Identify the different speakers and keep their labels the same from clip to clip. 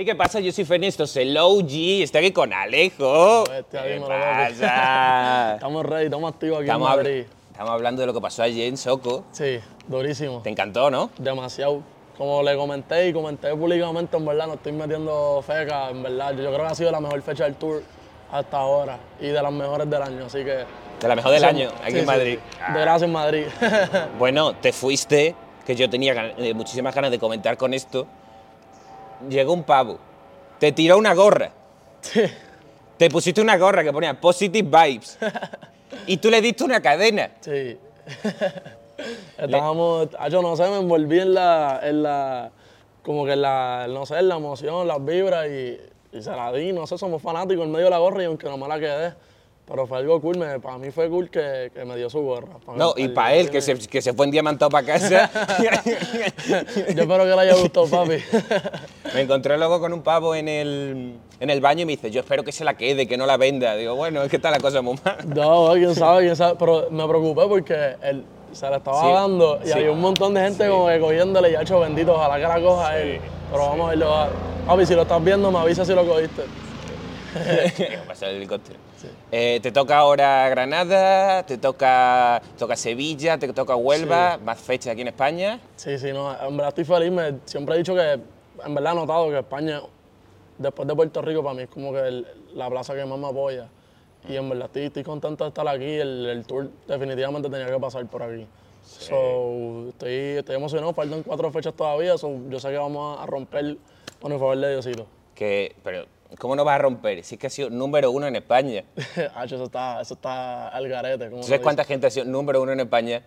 Speaker 1: Hey, ¿qué pasa? Yo soy Fernesto, soy el OG, estoy aquí con Alejo.
Speaker 2: Bestia,
Speaker 1: ¿Qué
Speaker 2: dímelo, papi.
Speaker 1: pasa?
Speaker 2: Estamos ready, estamos activos aquí
Speaker 1: estamos,
Speaker 2: en Madrid.
Speaker 1: estamos hablando de lo que pasó ayer en Soco.
Speaker 2: Sí, durísimo.
Speaker 1: Te encantó, ¿no?
Speaker 2: Demasiado. Como le comenté y comenté públicamente, en verdad no estoy metiendo feca, en verdad. Yo creo que ha sido la mejor fecha del tour hasta ahora y de las mejores del año, así que...
Speaker 1: De la mejor del
Speaker 2: Sí,
Speaker 1: año, aquí
Speaker 2: sí,
Speaker 1: en Madrid.
Speaker 2: sí. De gracias en Madrid.
Speaker 1: Bueno, te fuiste, que yo tenía gan- eh, muchísimas ganas de comentar con esto. Llegó un pavo, te tiró una gorra,
Speaker 2: sí.
Speaker 1: te pusiste una gorra que ponía Positive Vibes y tú le diste una cadena.
Speaker 2: Sí. Estábamos, ah, yo no sé, me envolví en la, en la, como que en la, no sé, en la emoción, las vibras y, y se la di, no sé, somos fanáticos en medio de la gorra y aunque no me la quedé, pero fue algo cool, me, para mí fue cool que, que me dio su gorra.
Speaker 1: No, y para él, que se, que se fue en diamantado para casa.
Speaker 2: Yo espero que le haya gustado, papi.
Speaker 1: me encontré luego con un pavo en el, en el baño y me dice, yo espero que se la quede, que no la venda. Digo, bueno, es que está la cosa muy mal.
Speaker 2: No, quién sabe, quién sabe, pero me preocupé porque él se la estaba
Speaker 1: Sí,
Speaker 2: dando y
Speaker 1: sí.
Speaker 2: había un montón de gente como que cogiéndole y ha hecho bendito, ojalá que la coja él. Pero vamos a verlo. Papi, si lo estás viendo, me avisa si lo cogiste.
Speaker 1: Pasa el helicóptero. Eh, te toca ahora Granada, te toca, toca Sevilla, te toca Huelva, más fechas aquí en España.
Speaker 2: Sí, sí, no, en verdad estoy feliz. Me- siempre he dicho que, en verdad he notado que España, después de Puerto Rico, para mí es como que el- la plaza que más me apoya. Y en verdad estoy, estoy contento de estar aquí. El, el tour definitivamente tenía que pasar por aquí. So, estoy, estoy emocionado, faltan cuatro fechas todavía. so, yo sé que vamos a romper con el favor de Diosito.
Speaker 1: Que, pero, ¿cómo no vas a romper? Si es que ha sido número uno en España.
Speaker 2: Hacho, eso está, eso está al garete. Como
Speaker 1: ¿Tú
Speaker 2: se
Speaker 1: sabes cuánta gente ha sido número uno en España?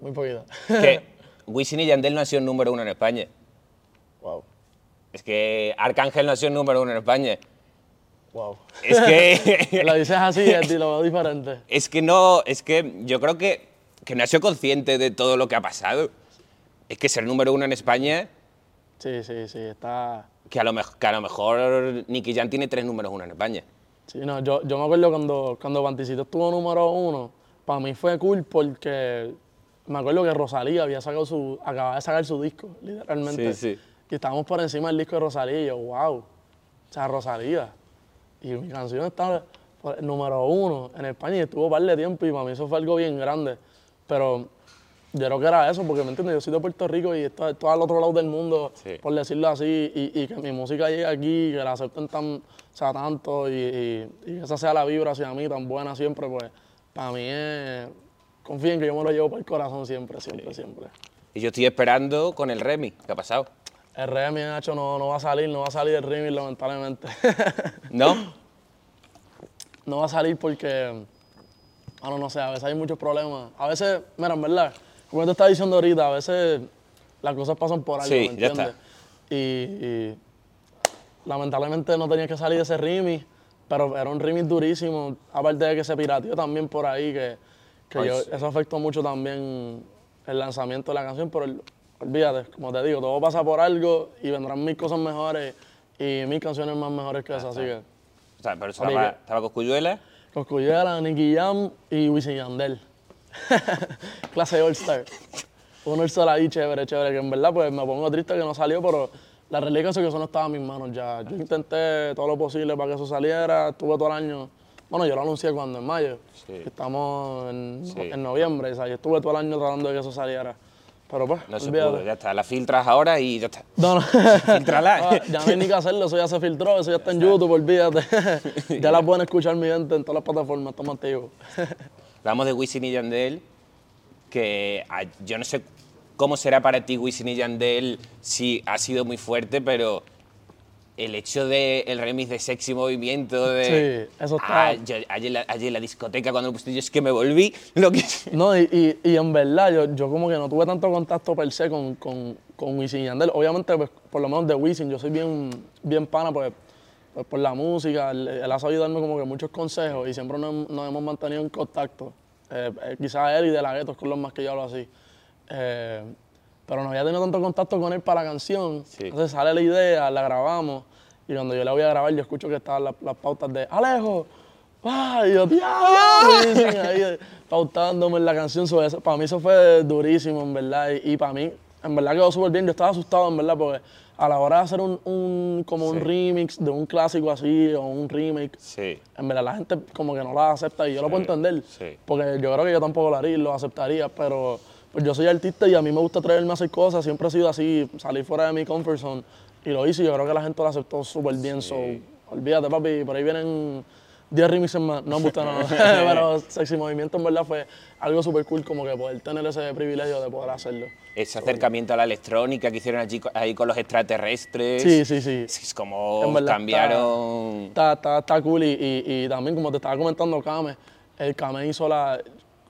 Speaker 2: Muy poquita.
Speaker 1: Que Wisin y Yandel no han sido número uno en España.
Speaker 2: wow,
Speaker 1: Es que Arcángel no ha sido número uno en España.
Speaker 2: wow.
Speaker 1: Es que...
Speaker 2: Lo dices así y lo veo diferente.
Speaker 1: Es que no, es que yo creo que, que no ha sido consciente de todo lo que ha pasado. Es que ser número uno en España,
Speaker 2: Sí, sí, sí, está...
Speaker 1: que a lo, mej- que a lo mejor Nicky Jam tiene tres números uno en España.
Speaker 2: Sí, no, yo, yo me acuerdo cuando, cuando Panticito estuvo número uno, para mí fue cool porque me acuerdo que Rosalía había sacado su, acababa de sacar su disco, literalmente.
Speaker 1: Sí, sí.
Speaker 2: Y estábamos por encima del disco de Rosalía y yo, wow, o sea, Rosalía. Y mi canción estaba número uno en España y estuvo un par de tiempo y para mí eso fue algo bien grande. Pero yo creo que era eso, porque me entiendes, yo soy de Puerto Rico y esto, esto al otro lado del mundo,
Speaker 1: Sí.
Speaker 2: por decirlo así, y, y que mi música llegue aquí, que la acepten tan, o sea, tanto y, y- y que esa sea la vibra hacia mí tan buena siempre, pues para mí es, confíen que yo me lo llevo por el corazón siempre, siempre, siempre.
Speaker 1: Y yo estoy esperando con el Remy. ¿Qué ha pasado?
Speaker 2: El Remy, Nacho, no, no va a salir, no va a salir el remix, lamentablemente.
Speaker 1: ¿No?
Speaker 2: no va a salir porque, bueno, no sé, a veces hay muchos problemas. A veces, mira, en verdad, como te estaba diciendo ahorita, a veces las cosas pasan por algo,
Speaker 1: Sí,
Speaker 2: ¿me
Speaker 1: ya
Speaker 2: entiendes? Y, y lamentablemente no tenía que salir ese remix, pero era un remix durísimo, aparte de que se pirateó también por ahí, que, que
Speaker 1: Ay,
Speaker 2: yo-
Speaker 1: sí.
Speaker 2: eso afectó mucho también el lanzamiento de la canción, pero el- olvídate, como te digo, todo pasa por algo y vendrán mil cosas mejores y mil canciones más mejores que esas, así que...
Speaker 1: O sea, pero estaba, estaba Cosculluela.
Speaker 2: Coscullera, Nicky Jam y Wisin Yandel. Clase All Star. Un All Star ahí chévere, chévere, que en verdad pues me pongo triste que no salió, pero la realidad es que eso no estaba en mis manos ya. Yo intenté todo lo posible para que eso saliera, estuve todo el año, bueno, yo lo anuncié cuando, en mayo,
Speaker 1: Sí.
Speaker 2: estamos en,
Speaker 1: Sí.
Speaker 2: en noviembre, o sea, yo estuve todo el año tratando de que eso saliera. Pero pues,
Speaker 1: No se pudo, ya está. La filtras ahora y ya está.
Speaker 2: No, no.
Speaker 1: Filtrala.
Speaker 2: Ah, ya no hay ni que hacerlo, eso ya se filtró, eso ya está en YouTube, olvídate. ya la pueden escuchar mi gente en todas las plataformas, estamos activos.
Speaker 1: Hablamos de Wisin y Yandel, que ah, yo no sé cómo será para ti Wisin y Yandel, si ha sido muy fuerte, pero el hecho del remix de Sexy Movimiento, de...
Speaker 2: Sí, eso está-
Speaker 1: Ah, ayer, en la- ayer la discoteca cuando lo pusiste, yo es que me volví lo que...
Speaker 2: No, y, y, y en verdad, yo, yo como que no tuve tanto contacto per se con, con, con Wisin y Yandel. Obviamente, pues, por lo menos de Wisin, yo soy bien, bien pana, pues, pues, por la música. Él, él ha sabido darme como que muchos consejos y siempre nos, nos hemos mantenido en contacto. Eh, eh, quizás él y De La Ghetto con los más que yo hablo así. Eh, pero no había tenido tanto contacto con él para la canción.
Speaker 1: Sí.
Speaker 2: Entonces sale la idea, la grabamos. Y cuando yo la voy a grabar, yo escucho que estaban las, las pautas de Alejo. ¡Ah! Y yo, ¡diablo! Pautándome en la canción. So, eso- para mí eso fue durísimo, en verdad. Y, y para mí, en verdad quedó súper bien. Yo estaba asustado, en verdad, porque a la hora de hacer un, un- como un remix de un clásico así o un remake,
Speaker 1: Sí.
Speaker 2: en verdad la gente como que no la acepta y yo lo puedo entender. Porque yo creo que yo tampoco lo haría lo aceptaría, pero pues yo soy artista y a mí me gusta atreverme a hacer cosas, siempre he sido así, salir fuera de mi comfort zone y lo hice y yo creo que la gente lo aceptó súper bien. So, olvídate papi, por ahí vienen 10 remixes más, no me gusta nada, pero Sexy Movimiento en verdad fue algo súper cool como que poder tener ese privilegio de poder hacerlo.
Speaker 1: Ese acercamiento a la electrónica que hicieron allí ahí con los extraterrestres.
Speaker 2: Sí, sí, sí.
Speaker 1: Es como
Speaker 2: verdad
Speaker 1: cambiaron.
Speaker 2: Está, está, está cool y, y- y también, como te estaba comentando, Kame, el Kame hizo la,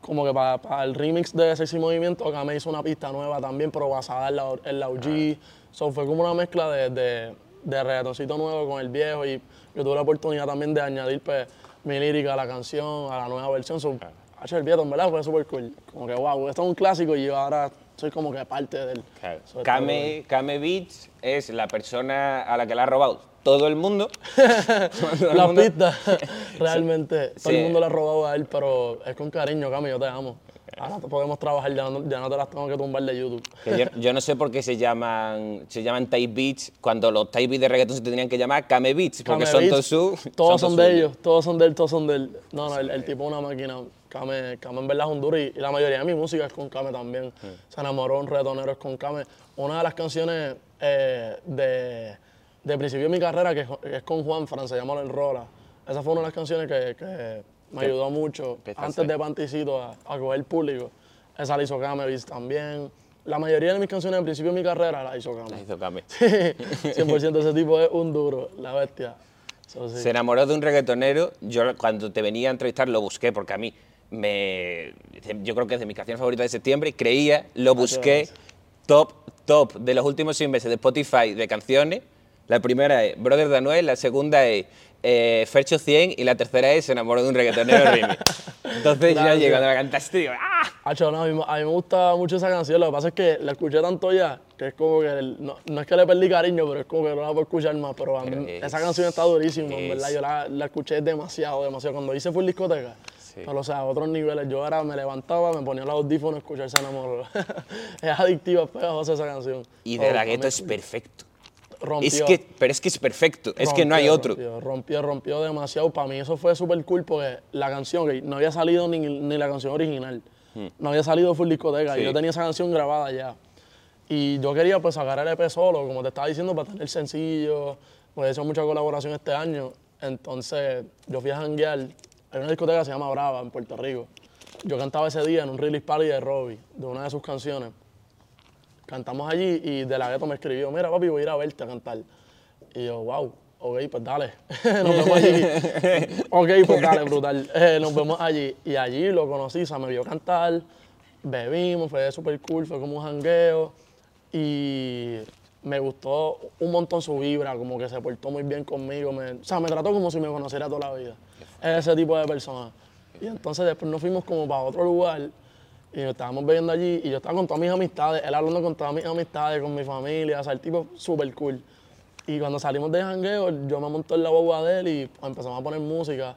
Speaker 2: como que para, el remix de Sexy Movimiento, Kame hizo una pista nueva también, pero basada en la, en la OG. So, fue como una mezcla de, de, de reggaetoncito nuevo con el viejo y yo tuve la oportunidad también de añadir pues, mi lírica a la canción, a la nueva versión. So, hacho, el viejo, en verdad, fue súper cool. Como que, wow, esto es un clásico y yo ahora soy como que parte del...
Speaker 1: Claro. Kame, Kame Beats es la persona a la que le ha robado todo el mundo. Todo el
Speaker 2: Las
Speaker 1: mundo.
Speaker 2: pistas, realmente, todo el mundo le ha robado a él, pero es con cariño, Cami, yo te amo. Ahora podemos trabajar, ya no, ya no te las tengo que tumbar de YouTube.
Speaker 1: Yo, yo no sé por qué se llaman se llaman type beats cuando los type beats de reggaetón se tendrían que llamar Kame Beats porque
Speaker 2: Kame
Speaker 1: son
Speaker 2: Beats,
Speaker 1: todos su
Speaker 2: Todos son, de
Speaker 1: suyos.
Speaker 2: ellos, todos son de él, todos son de él. No, no, el, el tipo es una máquina. Kame, Kame en verdad es un duro y, y la mayoría de mi música es con Kame también. Se enamoró un retonero es con Kame. Una de las canciones eh, de, de principio de mi carrera que es, con- es con Juan Fran, se llama El Rola. Esa fue una de las canciones que, que me ayudó mucho antes de Panticito a, a coger público. Esa la hizo Beats también. La mayoría de mis canciones de principio de mi carrera la hizo Kame.
Speaker 1: La hizo Kame.
Speaker 2: 100% ese tipo es un duro, la bestia. So, sí.
Speaker 1: Se enamoró de un reggaetonero. Yo cuando te venía a entrevistar lo busqué porque a mí me. Yo creo que es de mis canciones favoritas de septiembre. Creía, lo busqué. Top, top de los últimos seis meses de Spotify de canciones. La primera es Brother de Anuel, la segunda es eh, Fercho 100 y la tercera es Se enamoró de un reggaetonero remix. Entonces ya
Speaker 2: Gracias.
Speaker 1: llegando a la cantaste digo, ¡ah!
Speaker 2: Hacho, no, a, mí, a mí me gusta mucho esa canción, lo que pasa es que la escuché tanto ya, que es como que, el- no, no es que le perdí cariño, pero es como que no la puedo escuchar más, pero a mí
Speaker 1: Pero es-
Speaker 2: esa canción está durísima, en
Speaker 1: es-
Speaker 2: verdad, yo la, la escuché demasiado, demasiado, cuando hice full discoteca, pero o sea, a otros niveles, yo ahora me levantaba, me ponía los audífonos, escuchar Se enamoró. es adictiva, es pegajosa esa canción.
Speaker 1: Y
Speaker 2: So,
Speaker 1: de
Speaker 2: a
Speaker 1: la gueto es perfecto.
Speaker 2: Rompió.
Speaker 1: Es que, pero es que es perfecto, es que no hay
Speaker 2: Rompió,
Speaker 1: otro.
Speaker 2: Rompió, rompió, rompió demasiado. Para mí eso fue súper cool porque la canción, que no había salido ni, ni la canción original, no había salido full discoteca.
Speaker 1: Hmm. Sí.
Speaker 2: Y yo tenía esa canción grabada ya. Y yo quería pues sacar el EP solo, como te estaba diciendo, para tener sencillo. Pues he hecho mucha colaboración este año. Entonces yo fui a janguear. Hay una discoteca que se llama Brava en Puerto Rico. Yo cantaba ese día en un release party de Robbie, de una de sus canciones. Cantamos allí y De La Ghetto me escribió, mira papi, voy a ir a verte a cantar. Y yo, wow, ok, pues dale, nos vemos allí. ok, pues dale, brutal. Eh, nos vemos allí. Y allí lo conocí, o sea, me vio cantar, bebimos, fue súper cool, fue como un jangueo. Y me gustó un montón su vibra, como que se portó muy bien conmigo. me- o sea, me trató como si me conociera toda la vida. Es ese tipo de persona. Y entonces después nos fuimos como para otro lugar y nos estábamos bebiendo allí y yo estaba con todas mis amistades, él hablando con todas mis amistades, con mi familia, o sea, el tipo súper cool. Y cuando salimos de jangueo, yo me monté en la boba de él y empezamos a poner música.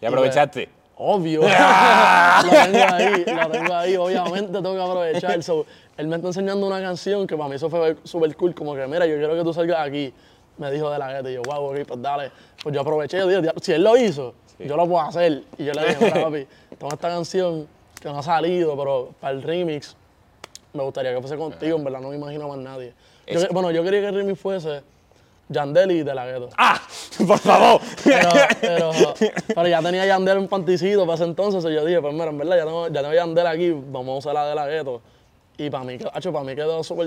Speaker 1: ¿Y aprovechaste?
Speaker 2: Obvio. lo tengo ahí, lo tengo ahí. Obviamente tengo que aprovechar. So, él me está enseñando una canción que para mí eso fue súper cool. Como que, mira, yo quiero que tú salgas aquí. Me dijo de la gueta. Y yo, wow, ok, pues dale. Pues yo aproveché. Yo dije, "Diablo, si él lo hizo, yo lo puedo hacer. Y yo le dije, mira, papi, toma esta canción que no ha salido, pero para el remix me gustaría que fuese contigo. En verdad, no me imagino más nadie. Yo
Speaker 1: Es-
Speaker 2: que- bueno, yo quería que el remix fuese Yandel y de la gueto.
Speaker 1: ¡Ah! ¡Por favor!
Speaker 2: Pero, pero, pero ya tenía Yandel un panticito para ese entonces. y yo dije, pues mira, en verdad, ya tengo, ya tengo Yandel aquí, vamos a usar la de la gueto. Y para mí, hacho, para mí quedó súper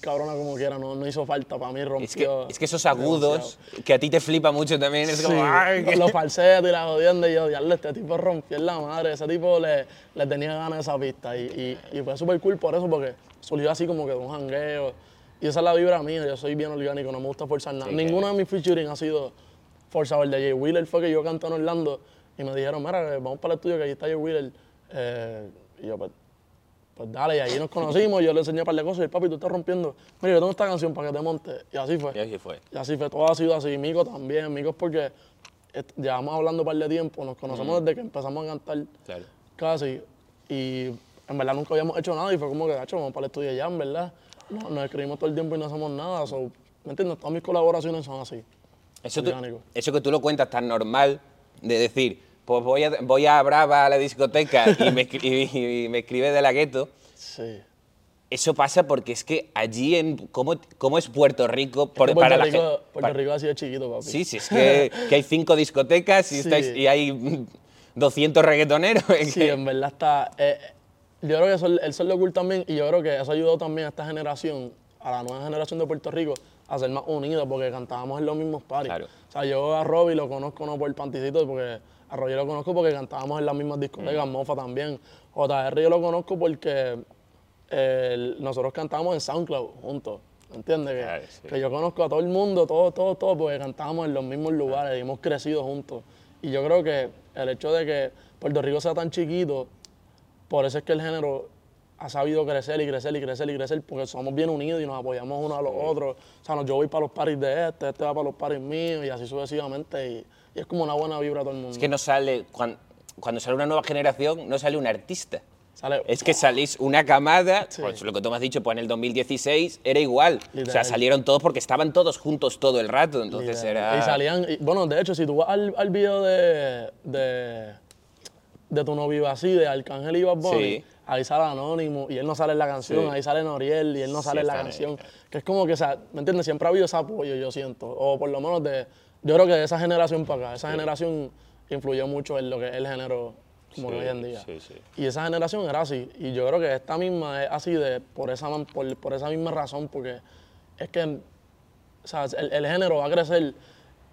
Speaker 2: cabrona como quiera, no, no hizo falta, para mí rompió.
Speaker 1: Es que, es que esos agudos, que a ti te flipa mucho también, es como...
Speaker 2: Sí,
Speaker 1: ¡ay, qué-
Speaker 2: los falsetos y la jodienda, y yo, diablo, este tipo rompió en la madre, ese tipo le, le tenía ganas de esa pista. Y, y, y fue súper cool por eso, porque surgió así como que de un jangueo. Y esa es la vibra mía, yo soy bien orgánico, no me gusta forzar nada.
Speaker 1: Sí,
Speaker 2: Ninguno de mis featuring ha sido forzado. El de Jay Wheeler fue que yo canté en Orlando y me dijeron, mira, vamos para el estudio que ahí está Jay Wheeler. Eh, y yo, pues, pues dale, y ahí nos conocimos, yo le enseñé un par de cosas y el papi, tú estás rompiendo. Mira, yo tengo esta canción para que te montes. Y así fue.
Speaker 1: Y así fue.
Speaker 2: Y así fue, todo ha sido así. Mico también, Mico es porque llevamos hablando un par de tiempo, nos conocemos desde que empezamos a cantar
Speaker 1: Claro.
Speaker 2: casi. Y en verdad nunca habíamos hecho nada y fue como que, gacho, vamos para el estudio ya, en verdad. no- nos escribimos todo el tiempo y no hacemos nada. So, ¿Me entiendes? Todas mis colaboraciones son así.
Speaker 1: Eso, tú- eso que tú lo cuentas tan normal de decir, pues voy a, voy a Brava a la discoteca y me, y- y me escribe de la gueto.
Speaker 2: Sí.
Speaker 1: Eso pasa porque es que allí, en ¿cómo, cómo es Puerto Rico? Por-
Speaker 2: Puerto,
Speaker 1: para la
Speaker 2: Rico,
Speaker 1: gen-
Speaker 2: Puerto
Speaker 1: para-
Speaker 2: Rico ha sido chiquito, papi.
Speaker 1: Sí, sí, es que, que hay cinco discotecas y,
Speaker 2: Sí.
Speaker 1: estáis- y hay mm, 200 reggaetoneros.
Speaker 2: Sí,
Speaker 1: que-
Speaker 2: en verdad está. eh, yo creo que eso, el ser lo cool también, y yo creo que eso ayudó también a esta generación, a la nueva generación de Puerto Rico, a ser más unida, porque cantábamos en los mismos paris.
Speaker 1: Claro.
Speaker 2: O sea, yo a Robbie lo conozco no por el panticito, porque a lo conozco porque cantábamos en las mismas
Speaker 1: Mm.
Speaker 2: discotecas, Mofa también. JR yo lo conozco porque eh, nosotros cantábamos en SoundCloud juntos. ¿Entiendes? Que,
Speaker 1: sí.
Speaker 2: que yo conozco a todo el mundo, todo, todo, todo, porque cantábamos en los mismos lugares y hemos crecido juntos. Y yo creo que el hecho de que Puerto Rico sea tan chiquito, por eso es que el género ha sabido crecer y crecer y crecer y crecer, porque somos bien unidos y nos apoyamos unos a los otros. O sea, no, yo voy para los paris de este, este va para los paris míos y así sucesivamente. Y, y es como una buena vibra a todo el mundo.
Speaker 1: Es que no sale, cuando, cuando sale una nueva generación, no sale un artista.
Speaker 2: Sale,
Speaker 1: Es que salís una camada,
Speaker 2: Sí.
Speaker 1: pues lo que tú me has dicho, pues en el 2016 era igual. O sea,
Speaker 2: Literal.
Speaker 1: salieron todos porque estaban todos juntos todo el rato, entonces
Speaker 2: Literal.
Speaker 1: era...
Speaker 2: Y salían, y, bueno, de hecho, si tú vas al, al video de, de, de Tu No Viva Así, de Arcángel y Bad Bunny,
Speaker 1: Sí.
Speaker 2: Ahí sale Anónimo y él no sale en la canción,
Speaker 1: Sí.
Speaker 2: ahí sale Noriel y él no
Speaker 1: Sí,
Speaker 2: sale en la canción. Que es como que, o sea, ¿me entiendes? Siempre ha habido ese apoyo, yo siento. O por lo menos de, yo creo que de esa generación para acá, esa generación influyó mucho en lo que es el género como
Speaker 1: Sí,
Speaker 2: hoy en día.
Speaker 1: sí, sí.
Speaker 2: Y esa generación era así. Y yo creo que esta misma es así de, por, esa, por, por esa misma razón, porque es que o sea, el, el género va a crecer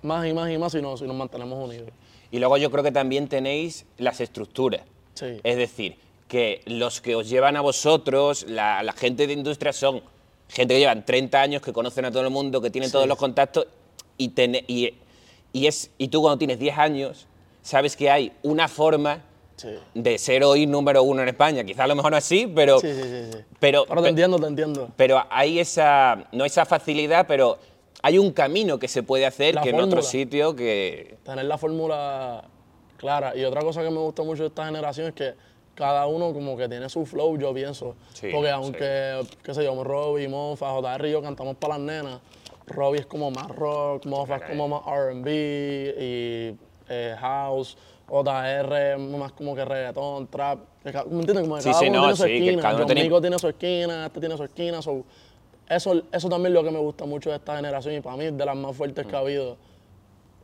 Speaker 2: más y más y más si, no, si nos mantenemos unidos.
Speaker 1: Y luego yo creo que también tenéis las estructuras.
Speaker 2: Sí.
Speaker 1: Es decir, que los que os llevan a vosotros, la, la gente de industria son gente que llevan 30 años, que conocen a todo el mundo, que tienen todos los contactos y, tene- y, y, es, y tú cuando tienes 10 años sabes que hay una forma
Speaker 2: Sí.
Speaker 1: de ser hoy número uno en España. Quizás a lo mejor no así, pero,
Speaker 2: Sí, sí, sí, sí.
Speaker 1: pero,
Speaker 2: Pero te entiendo, te entiendo.
Speaker 1: pero hay esa, no esa facilidad, pero hay un camino que se puede hacer
Speaker 2: La
Speaker 1: que en otro
Speaker 2: fórmula.
Speaker 1: sitio que...
Speaker 2: Tener la fórmula clara. Y otra cosa que me gusta mucho de esta generación es que cada uno como que tiene su flow, yo pienso.
Speaker 1: Sí,
Speaker 2: Porque
Speaker 1: sí.
Speaker 2: aunque, qué sé yo, Robbie, Mofa, JR y yo cantamos para las nenas, Robbie es como más rock, Mofa es como más R&B y eh, house, JR más como que reggaetón, trap. ¿Me entiendes? Como que
Speaker 1: Sí,
Speaker 2: cada
Speaker 1: sí,
Speaker 2: uno
Speaker 1: no,
Speaker 2: tiene su esquina.
Speaker 1: cada uno tiene-
Speaker 2: su esquina, este tiene su esquina. so, eso, eso también es lo que me gusta mucho de esta generación y para mí es de las más fuertes que ha habido.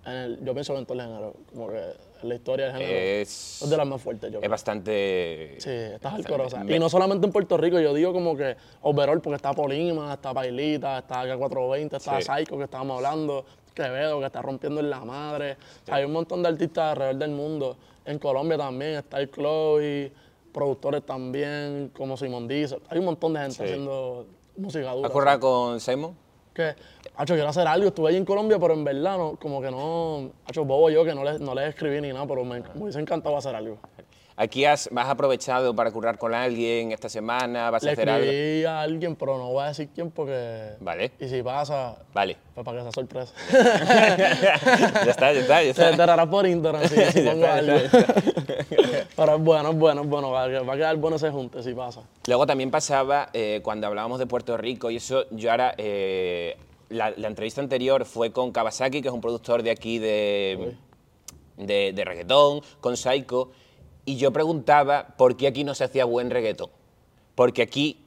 Speaker 2: en el- yo pienso que en todo el género, como que en la historia del género.
Speaker 1: Es,
Speaker 2: es de las más fuertes, yo
Speaker 1: es
Speaker 2: creo.
Speaker 1: bastante...
Speaker 2: Sí, está
Speaker 1: bastante-
Speaker 2: hardcore.
Speaker 1: me-
Speaker 2: Y no solamente en Puerto Rico, yo digo como que overall, porque está Polima, está Pailita, está K420, está
Speaker 1: Sí.
Speaker 2: Psycho, que estábamos hablando, Quevedo, que está rompiendo en la madre. Hay un montón de artistas alrededor del mundo. En Colombia también está el Chloe, productores también, como Simon Diesel. Hay un montón de gente
Speaker 1: Sí.
Speaker 2: haciendo música dura.
Speaker 1: ¿Has currado con Simon?
Speaker 2: Que, hacho, quiero hacer algo. Estuve ahí en Colombia, pero en verdad, no, como que no. Hacho, bobo yo, que no les, no les escribí ni nada, pero me, me hubiese encantado hacer algo.
Speaker 1: ¿Aquí has, has aprovechado para currar con alguien esta semana? ¿Vas a
Speaker 2: Le
Speaker 1: hacer algo?
Speaker 2: escribí a alguien, pero no voy a decir quién porque.
Speaker 1: Vale,
Speaker 2: Y si pasa,
Speaker 1: vale.
Speaker 2: pues para que sea sorpresa.
Speaker 1: ya está, ya está, ya está.
Speaker 2: enterarás por Instagram si, si pongo
Speaker 1: está,
Speaker 2: algo.
Speaker 1: está,
Speaker 2: Pero es bueno, es bueno, es bueno. Va a, a quedar bueno ese junte si pasa.
Speaker 1: Luego también pasaba, eh, cuando hablábamos de Puerto Rico, y eso, yo ahora, eh, la, la entrevista anterior fue con Kawasaki, que es un productor de aquí de, de, de reggaetón, con Psycho, y yo preguntaba por qué aquí no se hacía buen reggaetón. Porque aquí,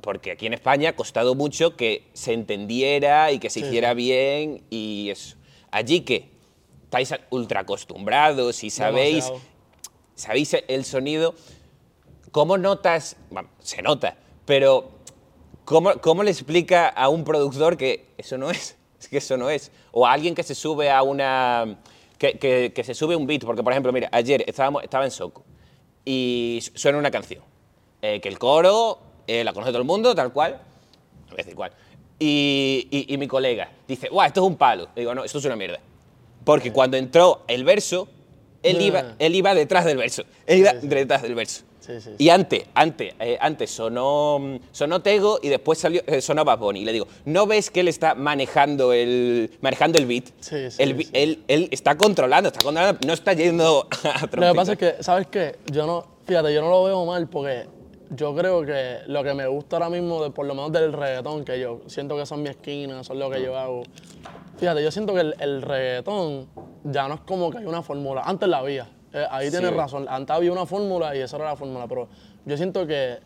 Speaker 1: porque aquí en España ha costado mucho que se entendiera y que se
Speaker 2: Sí,
Speaker 1: hiciera bien y eso. Allí que estáis ultra acostumbrados y sabéis
Speaker 2: Demasiado.
Speaker 1: ¿Sabéis el sonido? ¿Cómo notas? Bueno, se nota, pero ¿cómo, ¿cómo le explica a un productor que eso no es? Es que eso no es. O a alguien que se sube a una. Que, que- que se sube un beat. Porque, por ejemplo, mira, ayer estábamos, estaba en Soco y su- suena una canción. eh, que el coro eh, la conoce todo el mundo, tal cual. No voy a decir cuál. Y, y- y mi colega dice, ¡guau, esto es un palo! Le digo, no, esto es una mierda. Porque cuando entró el verso, él,
Speaker 2: Ya.
Speaker 1: iba, él iba detrás del verso. Él iba detrás del verso.
Speaker 2: Sí, sí,
Speaker 1: Y antes, antes, eh, antes sonó, sonó Tego y después salió, eh, sonó Bad Bunny. Y le digo, ¿no ves que él está manejando el, manejando el beat?
Speaker 2: Sí, sí,
Speaker 1: El
Speaker 2: sí.
Speaker 1: Él, él está controlando, está controlando, no está yendo a
Speaker 2: Lo que pasa es que, ¿sabes qué? Yo no, fíjate, yo no lo veo mal porque yo creo que lo que me gusta ahora mismo, de, por lo menos del reggaetón, que yo siento que son mi esquina, son lo que yo hago. Fíjate, yo siento que el, el reggaetón ya no es como que hay una fórmula. Antes la había. Eh, ahí tienes
Speaker 1: Sí.
Speaker 2: razón. Antes había una fórmula y esa era la fórmula. Pero yo siento que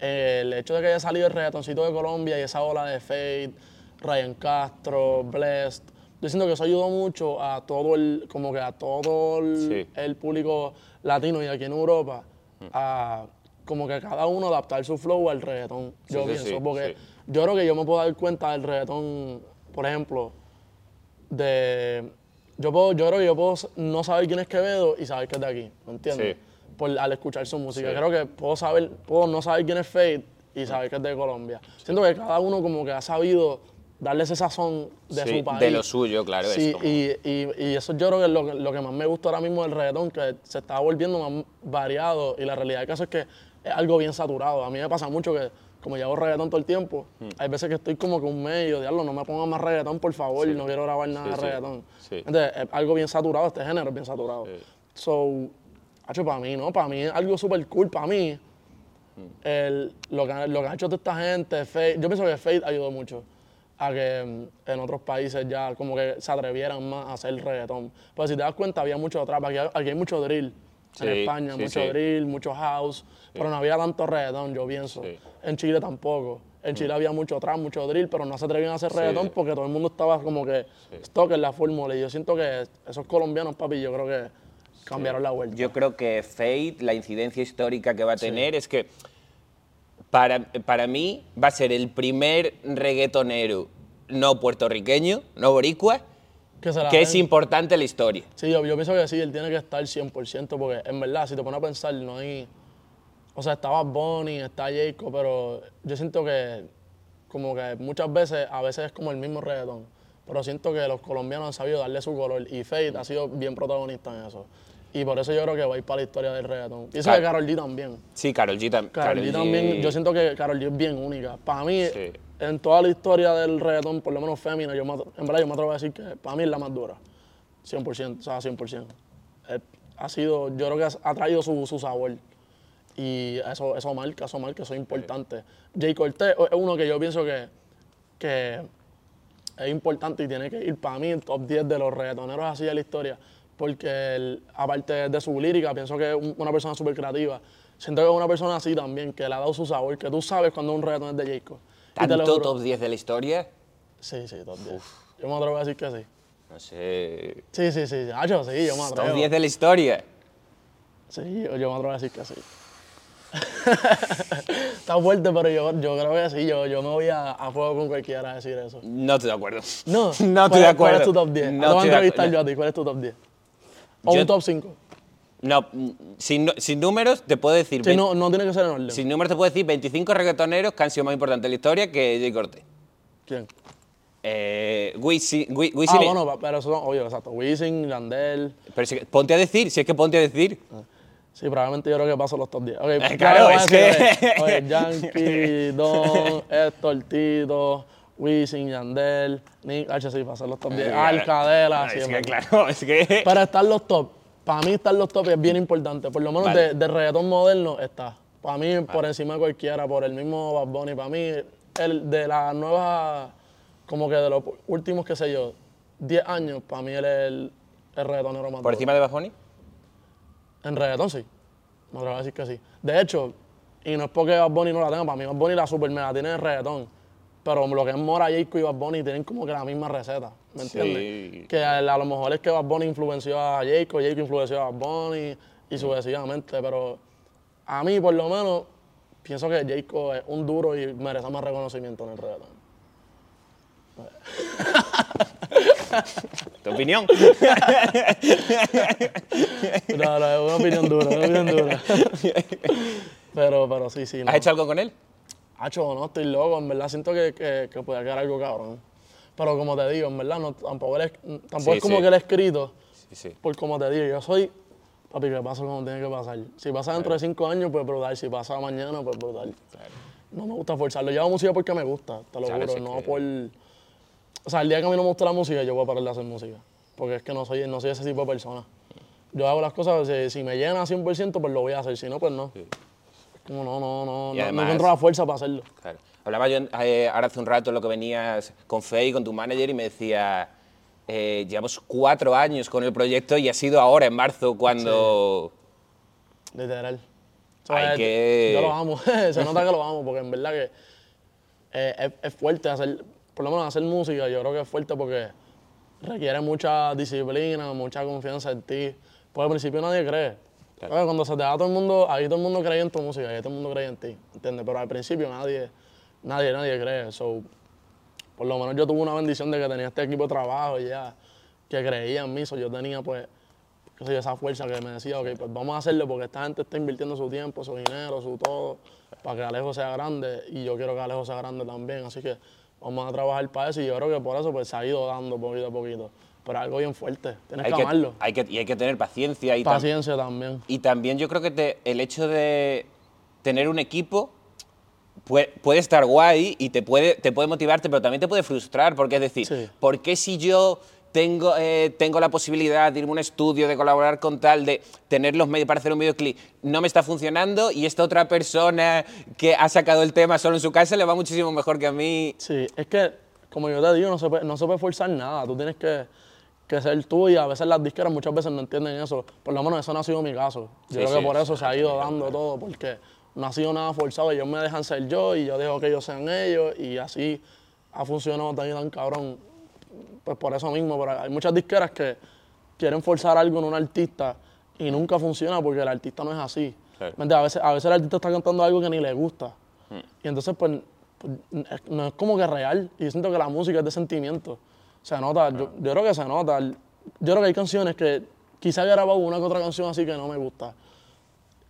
Speaker 2: eh, el hecho de que haya salido el reggaetoncito de Colombia y esa ola de Fade, Ryan Castro, Blessed, yo siento que eso ayudó mucho a todo el, como que a todo el,
Speaker 1: Sí.
Speaker 2: el público latino y aquí en Europa a como que cada uno adaptar su flow al reggaetón. Yo
Speaker 1: Sí, sí,
Speaker 2: pienso, porque yo creo que yo me puedo dar cuenta del reggaetón, por ejemplo, de yo puedo, yo creo que yo puedo no saber quién es Quevedo y saber que es de aquí, ¿me entiendes?
Speaker 1: Sí.
Speaker 2: Por, al escuchar su música.
Speaker 1: Sí.
Speaker 2: Creo que puedo saber, puedo no saber quién es Fate y saber que es de Colombia. Siento que cada uno como que ha sabido darle ese sazón de su país.
Speaker 1: de lo suyo, claro,
Speaker 2: Sí,
Speaker 1: como-
Speaker 2: y, y- y eso yo creo que es lo, que lo que más me gusta ahora mismo del reggaetón, que se está volviendo más variado y la realidad del caso es que es algo bien saturado. A mí me pasa mucho que como yo hago reggaetón todo el tiempo,
Speaker 1: Hmm.
Speaker 2: hay veces que estoy como que un medio, diablo, no me pongan más reggaetón, por favor, no quiero grabar nada
Speaker 1: Sí,
Speaker 2: de
Speaker 1: sí.
Speaker 2: reggaetón.
Speaker 1: Sí.
Speaker 2: Entonces, es algo bien saturado, este género es bien saturado. So, hacho, para mí, ¿no? Para mí es algo súper cool, para mí, el- lo, que, lo que ha hecho toda esta gente, Faith- yo pienso que Faith ayudó mucho a que mm, en otros países ya como que se atrevieran más a hacer reggaetón. Pues si te das cuenta, había mucho trap, aquí, aquí hay mucho drill. En
Speaker 1: Sí,
Speaker 2: España,
Speaker 1: sí,
Speaker 2: mucho
Speaker 1: sí.
Speaker 2: drill, mucho house, pero no había tanto reggaetón, yo pienso.
Speaker 1: Sí.
Speaker 2: En Chile tampoco. En Chile había mucho trap, mucho drill, pero no se atrevían a hacer reggaetón porque todo el mundo estaba como que stock en la fórmula. Y yo siento que esos colombianos, papi, yo creo que cambiaron la vuelta.
Speaker 1: Yo creo que Fate, la incidencia histórica que va a tener es que para, para mí va a ser el primer reggaetonero no puertorriqueño, no boricua,
Speaker 2: que se la
Speaker 1: que es importante la historia.
Speaker 2: Sí, yo, yo pienso que sí, él tiene que estar 100%, porque en verdad, si te pones a pensar, no hay... O sea, estaba Bonnie, está Jacob, pero yo siento que como que muchas veces, a veces es como el mismo reggaetón, pero siento que los colombianos han sabido darle su color y Fate ha sido bien protagonista en eso. Y por eso yo creo que va a ir para la historia del reggaetón. Pienso
Speaker 1: Claro.
Speaker 2: que Karol G también.
Speaker 1: Sí, Carol G. tam-
Speaker 2: Karol
Speaker 1: Karol
Speaker 2: G también, yo siento que Karol G es bien única. Para mí,
Speaker 1: Sí.
Speaker 2: En toda la historia del reggaetón, por lo menos fémina, yo me en verdad yo me atrevo a decir que para mí es la más dura. 100%, o sea, 100%. Eh, ha sido, yo creo que ha, traído su, su sabor. Y eso, eso marca, eso marca, eso es importante. Jay Cortez es uno que yo pienso que, que es importante y tiene que ir para mí el top 10 de los reggaetoneros así de la historia. Porque él, aparte de su lírica, pienso que es un- una persona súper creativa. Siento que es una persona así también, que le ha dado su sabor, que tú sabes cuando un reggaetón es de Jacob.
Speaker 1: ¿Tanto top 10 de la historia?
Speaker 2: Sí, sí, top 10. Yo me atrevo a decir que sí.
Speaker 1: No sé.
Speaker 2: Sí, sí, sí. Hacho, sí, yo me atrevo.
Speaker 1: Top 10 de la historia.
Speaker 2: Sí, yo, yo me atrevo a decir que sí. Está fuerte, pero yo, yo creo que sí. Yo, yo me voy a, a fuego con cualquiera a decir eso.
Speaker 1: No estoy de acuerdo.
Speaker 2: No,
Speaker 1: No estoy
Speaker 2: ¿cuál-
Speaker 1: de acuerdo.
Speaker 2: ¿Cuál es tu top 10?
Speaker 1: No
Speaker 2: te voy a entrevistar yo a ti. ¿Cuál es tu top 10? O
Speaker 1: Yo-
Speaker 2: un top 5.
Speaker 1: No, sin, sin números te puedo decir.
Speaker 2: Sí,
Speaker 1: vein-
Speaker 2: no, no tiene que ser en orden.
Speaker 1: Sin números te puedo decir 25 reggaetoneros que han sido más importantes en la historia que Jay Cortez.
Speaker 2: ¿Quién?
Speaker 1: Eh, Wisin, Wi- Wisin
Speaker 2: Ah, bueno, pero eso son, obvio, exacto. Wisin, Yandel.
Speaker 1: Pero si- ponte a decir, si es que ponte a decir.
Speaker 2: Sí, probablemente yo creo que paso los top 10. Ok, ya
Speaker 1: claro, es
Speaker 2: decir,
Speaker 1: que-
Speaker 2: oye, Yankee, Don, Héctor, Tito, Wisin, Yandel, Nick, H, sí, pasan los top 10. Alcadela,
Speaker 1: Ah,
Speaker 2: sí,
Speaker 1: es que claro, es que.
Speaker 2: Para estar los top, para mí estar los top es bien importante. Por lo menos
Speaker 1: Vale.
Speaker 2: de, de reggaetón moderno está. Para mí, por encima de cualquiera, por el mismo Bad Bunny. Para mí, el de las nuevas, como que de los últimos, qué sé yo, 10 años, para mí él es el, el reggaetonero más
Speaker 1: ¿Por encima de Bad Bunny?
Speaker 2: En reggaetón sí. Me atrevo a decir que sí. De hecho, y no es porque Bad Bunny no la tenga, para mí Bad Bunny la super mega tiene en reggaetón. Pero lo que es Mora, Jacob y Bad Bunny tienen como que la misma receta, ¿me
Speaker 1: Sí.
Speaker 2: entiendes? Que a, a lo mejor es que Bad Bunny influenció a Jacob, Jacob influenció a Bad Bunny y sucesivamente, pero a mí por lo menos pienso que Jacob es un duro y merece más reconocimiento en el reggaetón.
Speaker 1: ¿Tu opinión?
Speaker 2: No, no, es una opinión dura, una opinión dura. pero, pero sí, sí. no.
Speaker 1: ¿Has hecho algo con él?
Speaker 2: Hacho, no, estoy loco, en verdad siento que, que, que puede quedar algo cabrón. Pero como te digo, en verdad, no, tampoco, es, tampoco
Speaker 1: Sí,
Speaker 2: es como
Speaker 1: sí.
Speaker 2: que él ha escrito,
Speaker 1: Sí,
Speaker 2: por como te digo, yo soy, papi, que pasa como tiene que pasar. Si pasa dentro de cinco años, pues brutal. Si pasa mañana, pues brutal. No me gusta forzarlo. Yo hago música porque me gusta, te lo
Speaker 1: Claro,
Speaker 2: juro, no
Speaker 1: que-
Speaker 2: por... O sea, el día que a mí no me gusta la música, yo voy a parar de hacer música. Porque es que no soy, no soy ese tipo de persona. Yo hago las cosas, si, si me llena 100%, pues lo voy a hacer. Si no, pues no. Como no, no, no,
Speaker 1: Y
Speaker 2: no,
Speaker 1: además-
Speaker 2: no encuentro la fuerza para hacerlo.
Speaker 1: Claro. Hablaba yo eh, ahora hace un rato lo que venías con Fey, con tu manager, y me decía, eh, llevamos cuatro años con el proyecto y ha sido ahora, en marzo, cuando...
Speaker 2: Literal.
Speaker 1: Hay
Speaker 2: es-
Speaker 1: que-
Speaker 2: Yo lo amo, se nota que lo amo, porque en verdad que eh, es, es fuerte hacer, por lo menos hacer música, yo creo que es fuerte porque requiere mucha disciplina, mucha confianza en ti. Porque al principio nadie cree. Cuando se te da todo el mundo, ahí todo el mundo cree en tu música, ahí todo el mundo cree en ti, ¿entiendes? Pero al principio nadie, nadie, nadie cree. So, por lo menos yo tuve una bendición de que tenía este equipo de trabajo y ya, que creía en mí. So, yo tenía pues qué sé yo, esa fuerza que me decía, ok, pues vamos a hacerlo porque esta gente está invirtiendo su tiempo, su dinero, su todo, para que Alejo sea grande y yo quiero que Alejo sea grande también. Así que vamos a trabajar para eso y yo creo que por eso pues se ha ido dando poquito a poquito. Pero algo bien fuerte, tienes
Speaker 1: Hay
Speaker 2: que,
Speaker 1: que,
Speaker 2: amarlo.
Speaker 1: hay que, y hay que tener paciencia y, tam-
Speaker 2: Paciencia también.
Speaker 1: y también yo creo que te- el hecho de tener un equipo puede, puede estar guay y te puede, te puede motivarte, pero también te puede frustrar, porque es decir,
Speaker 2: Sí.
Speaker 1: ¿por qué si yo tengo, eh, tengo la posibilidad de irme a un estudio, de colaborar con tal, de tener los medios para hacer un videoclip, no me está funcionando y esta otra persona que ha sacado el tema solo en su casa le va muchísimo mejor que a mí?
Speaker 2: Sí, es que, como yo te digo, no se puede, no se puede forzar nada. Tú tienes que, que ser tú y a veces las disqueras muchas veces no entienden eso. Por lo menos eso no ha sido mi caso. Yo
Speaker 1: Sí,
Speaker 2: creo
Speaker 1: sí,
Speaker 2: que por eso
Speaker 1: sí,
Speaker 2: se ha ido dando todo, porque no ha sido nada forzado. Ellos me dejan ser yo y yo dejo que ellos sean ellos y así ha funcionado tan y tan cabrón. Pues por eso mismo, pero hay muchas disqueras que quieren forzar algo en un artista y nunca funciona porque el artista no es así. A veces, a veces el artista está cantando algo que ni le gusta. Y entonces, pues, pues, es- no es como que real. Y yo siento que la música es de sentimiento. Se nota, yo, yo creo que se nota. Yo creo que hay canciones que quizá he grabado una que otra canción así que no me gusta.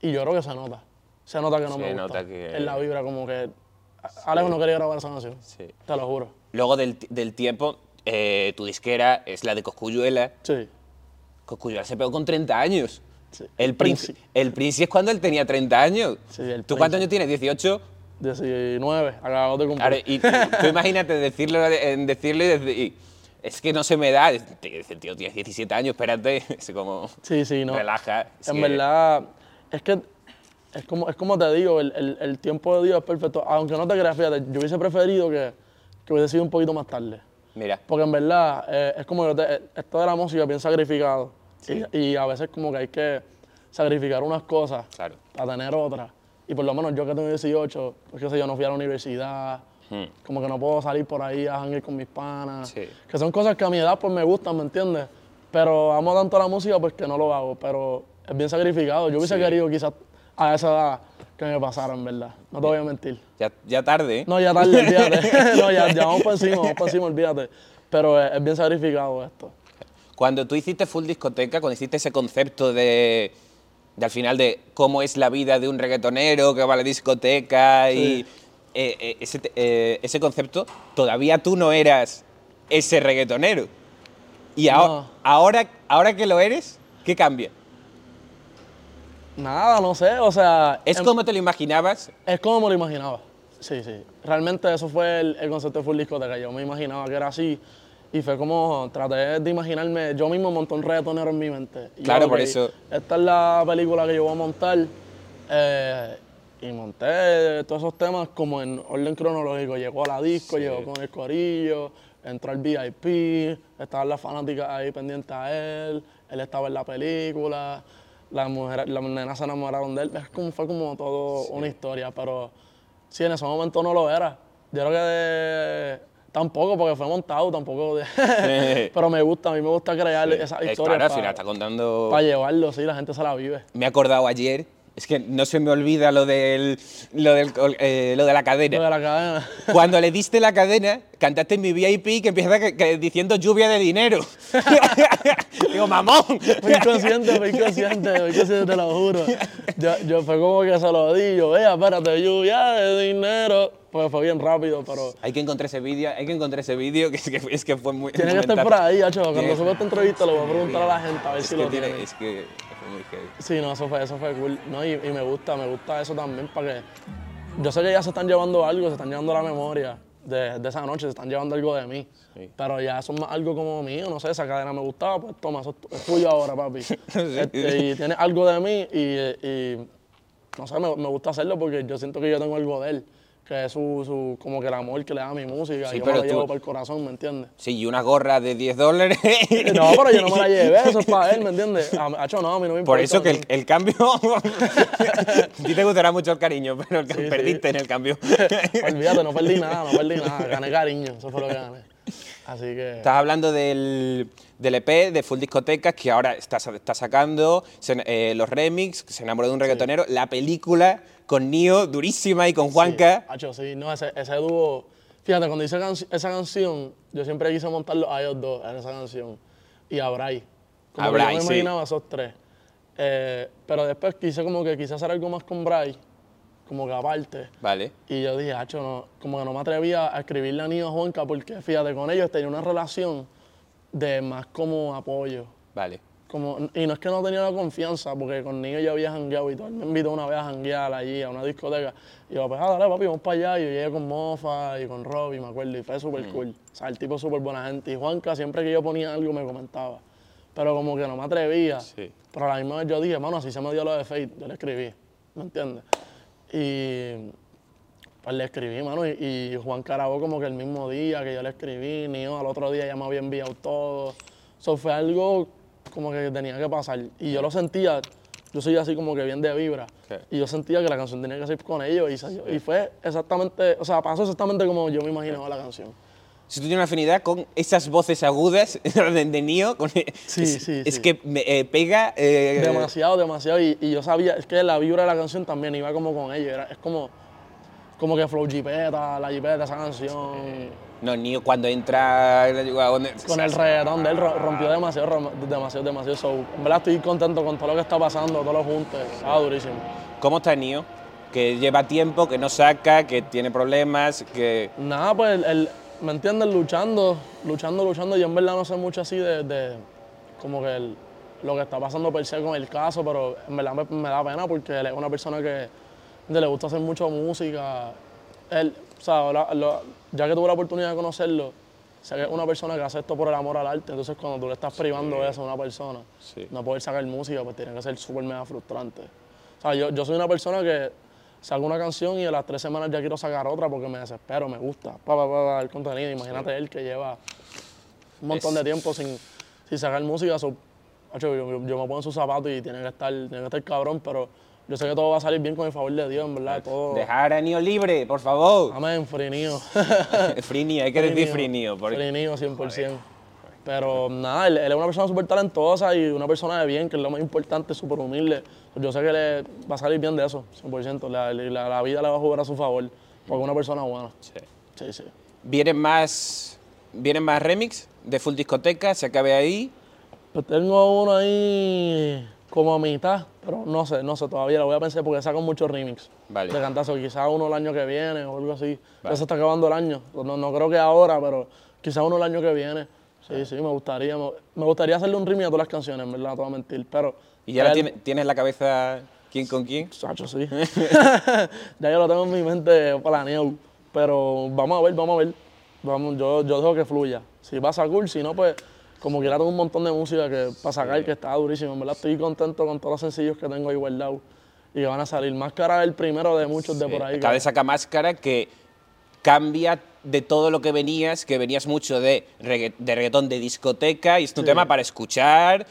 Speaker 2: Y yo creo que se nota. Se nota que no
Speaker 1: Se
Speaker 2: me gusta.
Speaker 1: nota que-
Speaker 2: En la vibra, como que Alejo no quería grabar esa canción.
Speaker 1: Sí.
Speaker 2: Te lo juro.
Speaker 1: Luego del, del tiempo, eh, tu disquera es la de Coscuyuela.
Speaker 2: Sí.
Speaker 1: Coscuyuela se pegó con 30 años.
Speaker 2: Sí.
Speaker 1: El Prince, el Prince es cuando él tenía 30 años.
Speaker 2: Sí, el
Speaker 1: ¿Tú cuántos años tienes? 18.
Speaker 2: 19, acabamos de cumplir.
Speaker 1: Claro, y tú, tú imagínate decirlo, en decirlo y, decir- y es que no se me da. El tío tienes 17 años, espérate. Es como.
Speaker 2: Sí, sí, no.
Speaker 1: Relaja.
Speaker 2: en verdad, es que es como, es como te digo, el, el- el tiempo de Dios es perfecto. Aunque no te creas, fíjate, yo hubiese preferido que, que hubiese sido un poquito más tarde.
Speaker 1: Mira,
Speaker 2: Porque en verdad, eh, es como que esto de la música bien sacrificado. Y, y a veces como que hay que sacrificar unas cosas
Speaker 1: Claro.
Speaker 2: para tener otras. Y por lo menos yo que tengo 18, pues qué sé yo, no fui a la universidad, como que no puedo salir por ahí a janguear con mis panas.
Speaker 1: Sí.
Speaker 2: Que son cosas que a mi edad pues me gustan, ¿me entiendes? Pero amo tanto la música pues que no lo hago, pero es bien sacrificado. Yo hubiese
Speaker 1: Sí.
Speaker 2: querido quizás a esa edad que me pasara, en verdad. No te voy a mentir.
Speaker 1: ya, ya tarde.
Speaker 2: No, ya tarde, olvídate. no, ya, ya vamos por encima, vamos por encima, olvídate. Pero es, es bien sacrificado esto.
Speaker 1: Cuando tú hiciste full discoteca, cuando hiciste ese concepto de, de al final de cómo es la vida de un reggaetonero que va a la discoteca y
Speaker 2: Sí.
Speaker 1: eh, eh, ese, te- eh, ese concepto, todavía tú no eras ese reggaetonero. Y
Speaker 2: No.
Speaker 1: ahora, ahora que lo eres, ¿qué cambia?
Speaker 2: Nada, no sé, o sea...
Speaker 1: ¿Es
Speaker 2: em-
Speaker 1: como te lo imaginabas?
Speaker 2: Es como me lo imaginaba. Sí, sí. Realmente eso fue el, el concepto de Full Discoteca. Yo me imaginaba que era así. Y fue como, traté de imaginarme, yo mismo monté un reggaetonero en mi mente. Y yo,
Speaker 1: Claro, por eso-
Speaker 2: Esta es la película que yo voy a montar. eh, y monté todos esos temas como en orden cronológico. Llegó a la disco,
Speaker 1: Sí.
Speaker 2: llegó con el corillo, entró al VIP, estaban las fanáticas ahí pendientes a él, él estaba en la película, las mujeres, las nenas se enamoraron de él. Es como, fue como todo una historia, pero sí, en ese momento no lo era. Yo creo que de- tampoco, porque fue montado, tampoco. de- pero me gusta, a mí me gusta crear esas
Speaker 1: Es
Speaker 2: historias
Speaker 1: claro,
Speaker 2: para
Speaker 1: final está contando...
Speaker 2: llevarlo, sí, la gente se la vive.
Speaker 1: Me he acordado ayer, es que no se me olvida lo, del, lo, del, eh, lo de la cadena.
Speaker 2: Lo de la cadena.
Speaker 1: Cuando le diste la cadena, cantaste en mi VIP que empieza que- que diciendo lluvia de dinero. Digo, mamón.
Speaker 2: Fui inconsciente, fui inconsciente, te lo juro. Yo, yo fue como que se lo di, yo, vea, espérate, lluvia de dinero. Pues fue bien rápido, pero
Speaker 1: Hay que encontrar ese vídeo, hay que encontrar ese vídeo, que es que, es que fue muy...
Speaker 2: tiene que estar por ahí, hacho. Cuando suba esta entrevista lo voy a preguntar a la gente a ver
Speaker 1: Es
Speaker 2: si lo
Speaker 1: tiene-
Speaker 2: tiene.
Speaker 1: es que muy heavy.
Speaker 2: Sí, no, eso fue, eso fue cool. No, y, y me gusta, me gusta eso también para que. Yo sé que ya se están llevando algo, se están llevando la memoria de, de esa noche, se están llevando algo de mí.
Speaker 1: Sí.
Speaker 2: Pero ya eso es más algo como mío, no sé, esa cadena me gustaba, pues toma, eso es tu- es tuyo ahora, papi. Este, y tiene algo de mí y, y no sé, me, me gusta hacerlo porque yo siento que yo tengo algo de él, que es su, su como que el amor que le da a mi música,
Speaker 1: Sí,
Speaker 2: y yo
Speaker 1: pero
Speaker 2: me lo
Speaker 1: tú-
Speaker 2: llevo por el corazón, ¿me entiendes?
Speaker 1: Sí, y una gorra de 10 dólares.
Speaker 2: No, pero yo no me la llevé, eso es para él, ¿me entiendes? A, Hacho, no, a mí no me importa.
Speaker 1: Por eso que el,
Speaker 2: ¿me
Speaker 1: el cambio. a ti te gustará mucho el cariño, pero el,
Speaker 2: Sí, sí.
Speaker 1: perdiste en el cambio.
Speaker 2: Olvídate, no perdí nada, no perdí nada. Gané cariño, eso fue lo que gané. Así que.
Speaker 1: Estás hablando del, del EP de Full Discotecas que ahora está, está sacando se- eh, los remix, se enamoró de un reggaetonero, la película con Nio, durísima, y con Juanca.
Speaker 2: Hacho, sí, no, ese, ese dúo. Fíjate, cuando hice esa canción, yo siempre quise montarlo a ellos dos en esa canción. Y a Bray. Como
Speaker 1: A Bray,
Speaker 2: yo me
Speaker 1: sí.
Speaker 2: imaginaba a esos tres. Eh, pero después quise como que quise hacer algo más con Bray, como que aparte.
Speaker 1: Vale.
Speaker 2: Y yo dije, hacho, no, como que no me atrevía a escribirle a Nio a Juanca porque, fíjate, con ellos tenía una relación de más como apoyo.
Speaker 1: Vale.
Speaker 2: Como, y no es que no tenía la confianza, porque con niños yo había jangueado y todo. Él me invitó una vez a janguear allí, a una discoteca. Y yo, pues, ah, dale, papi, vamos para allá. Y yo llegué con Mofa y con Robbie, me acuerdo, y fue súper cool. O sea, el tipo súper buena gente. Y Juanca, siempre que yo ponía algo, me comentaba. Pero como que no me atrevía.
Speaker 1: Sí.
Speaker 2: Pero a la misma vez yo dije, mano, así se me dio lo de Fate, yo le escribí, ¿me entiendes? Y pues le escribí, mano, y, y Juan Carabó como que el mismo día que yo le escribí, ni yo al otro día ya me había enviado todo. Eso fue algo como que tenía que pasar. Y yo lo sentía, yo soy así como que bien de vibra.
Speaker 1: Sí.
Speaker 2: Y yo sentía que la canción tenía que ser con ellos. Y, salió- y fue exactamente, o sea, pasó exactamente como yo me imaginaba la canción.
Speaker 1: Si tú tienes una afinidad con esas voces agudas de, de Nio, con-
Speaker 2: Sí,
Speaker 1: es,
Speaker 2: sí,
Speaker 1: es
Speaker 2: sí.
Speaker 1: que me, eh, pega. eh,
Speaker 2: Demasiado, demasiado. Y, y yo sabía, es que la vibra de la canción también iba como con ellos. Era, es como, como que Flow Jipeta, la Jipeta, esa canción.
Speaker 1: No, Nio cuando entra.
Speaker 2: Con el reggaetón de él ro- rompió demasiado, demasiado, demasiado. So, en verdad estoy contento con todo lo que está pasando, todos los juntos. Estaba durísimo.
Speaker 1: ¿Cómo está Nio? Que lleva tiempo, que no saca, que tiene problemas, que.
Speaker 2: Nada, pues, el, el- ¿me entiendes? Luchando, luchando, luchando. Yo en verdad no sé mucho así de, de como que el- lo que está pasando per se con el caso, pero en verdad me, me da pena porque él es una persona que le gusta hacer mucho música. Él, o sea, la- lo- ya que tuve la oportunidad de conocerlo, sé que es una persona que hace esto por el amor al arte. Entonces, cuando tú le estás privando eso a una persona, no poder sacar música, pues tiene que ser súper mega frustrante. O sea, yo, yo soy una persona que saco una canción y a las tres semanas ya quiero sacar otra porque me desespero, me gusta. Pa, pa, pa, el contenido. Imagínate él que lleva un montón de tiempo sin, sin sacar música. so, macho, yo, yo- yo me pongo en sus zapatos y tiene que estar, tiene que estar cabrón, pero yo sé que todo va a salir bien con el favor de Dios, en verdad. Todo.
Speaker 1: Dejar a Nio libre, por favor.
Speaker 2: Amén, frinío.
Speaker 1: Free Nio, hay que decir Free Nio. porque-
Speaker 2: Frinío, 100%. Pero nada, él, él es una persona súper talentosa y una persona de bien, que es lo más importante, súper humilde. Yo sé que le va a salir bien de eso, 100%. La, la, la vida le va a jugar a su favor, porque es una persona buena.
Speaker 1: Sí.
Speaker 2: Sí, sí.
Speaker 1: ¿Vienen más, ¿Vienen más remix de Full Discoteca? ¿Se acabe ahí?
Speaker 2: Pues tengo uno ahí como a mitad, pero no sé, no sé, todavía lo voy a pensar porque sacan muchos remix
Speaker 1: Vale.
Speaker 2: de cantazo. Quizás uno el año que viene o algo así. Ya se está acabando el año. No, no creo que ahora, pero quizás uno el año que viene. Sí, sí, me gustaría. Me, me gustaría hacerle un remix a todas las canciones, en verdad, no te voy a mentir. Pero.
Speaker 1: ¿Y ya la tiene- tienes en la cabeza quién con quién?
Speaker 2: Sacho, sí. ya yo lo tengo en mi mente planeado. Pero vamos a ver, vamos a ver. Vamos, yo, yo dejo que fluya. Si pasa cool, si no, pues como quiera tengo un montón de música que para sacar que está durísimo. En verdad estoy contento con todos los sencillos que tengo ahí guardados y que van a salir. Máscara es el primero de muchos de por ahí.
Speaker 1: Acaba
Speaker 2: que-
Speaker 1: de sacar máscara que cambia de todo lo que venías, que venías mucho de, regga- de reggaetón de discoteca y es un
Speaker 2: Sí.
Speaker 1: tema para escuchar,